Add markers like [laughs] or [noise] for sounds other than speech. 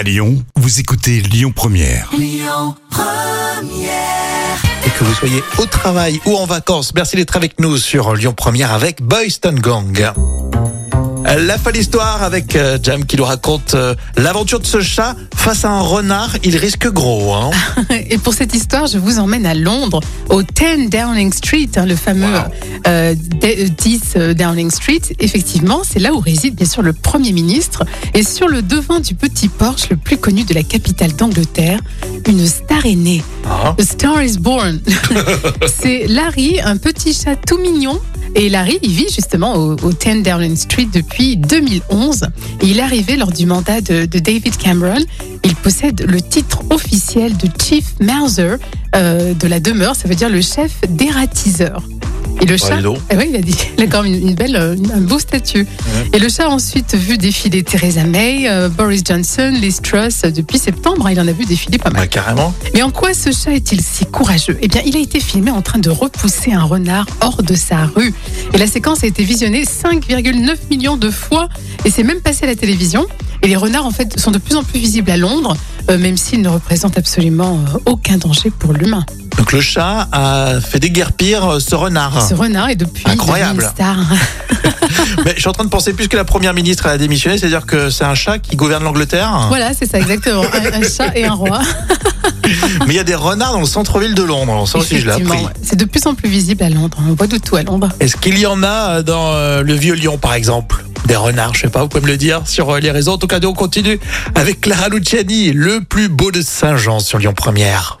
À Lyon, vous écoutez Lyon Première. Et que vous soyez au travail ou en vacances, merci d'être avec nous sur Lyon Première avec Boyston Gang. La folle histoire avec euh, Jam qui nous raconte euh, l'aventure de ce chat face à un renard. Il risque gros. Hein. [laughs] Et pour cette histoire, je vous emmène à Londres, au 10 Downing Street, hein, le fameux Wow. euh, d- euh, 10 euh, Downing Street. Effectivement, c'est là où réside bien sûr le Premier ministre. Et sur le devant du petit Porsche, le plus connu de la capitale d'Angleterre, une star est née. Ah. A Star is Born. [laughs] [laughs] c'est Larry, un petit chat tout mignon. Et Larry, il vit justement au, au 10 Downing Street depuis 2011. Et il est arrivé lors du mandat de, de David Cameron. Il possède le titre officiel de Chief Mouser euh, de la demeure. Ça veut dire le chef dératiseur. Et le chat, eh oui, il a dit, il a quand même une, belle, euh, une- un beau statut. Et le chat a ensuite vu défiler Theresa May, euh, Boris Johnson, Liz Truss. Depuis septembre, hein, il en a vu défiler pas mal. Carrément. Mais en quoi ce chat est-il si courageux? Eh bien, il a été filmé en train de repousser un renard hors de sa rue. Et la séquence a été visionnée 5,9 millions de fois. Et c'est même passé à la télévision. Et les renards, en fait, sont de plus en plus visibles à Londres, euh, même s'ils ne représentent absolument euh, aucun danger pour l'humain. Donc le chat a fait déguerpir euh, ce renard. Ce renard est depuis. Incroyable. une star. [laughs] [laughs] Mais je suis en train de penser, puisque la première ministre a démissionné, c'est-à-dire que c'est un chat qui gouverne l'Angleterre. voilà, c'est ça, exactement. Un, un chat et un roi. [laughs] Mais il y a des renards dans le centre-ville de Londres. Ça aussi, je l'ai appris. C'est de plus en plus visible à Londres. On voit de tout à Londres. Est-ce qu'il y en a dans euh, le vieux Lyon, par exemple? Des renards, je sais pas, vous pouvez me le dire sur euh, les réseaux. En tout cas, nous, on continue avec Clara Luciani, le plus beau de Saint-Jean sur Lyon Première.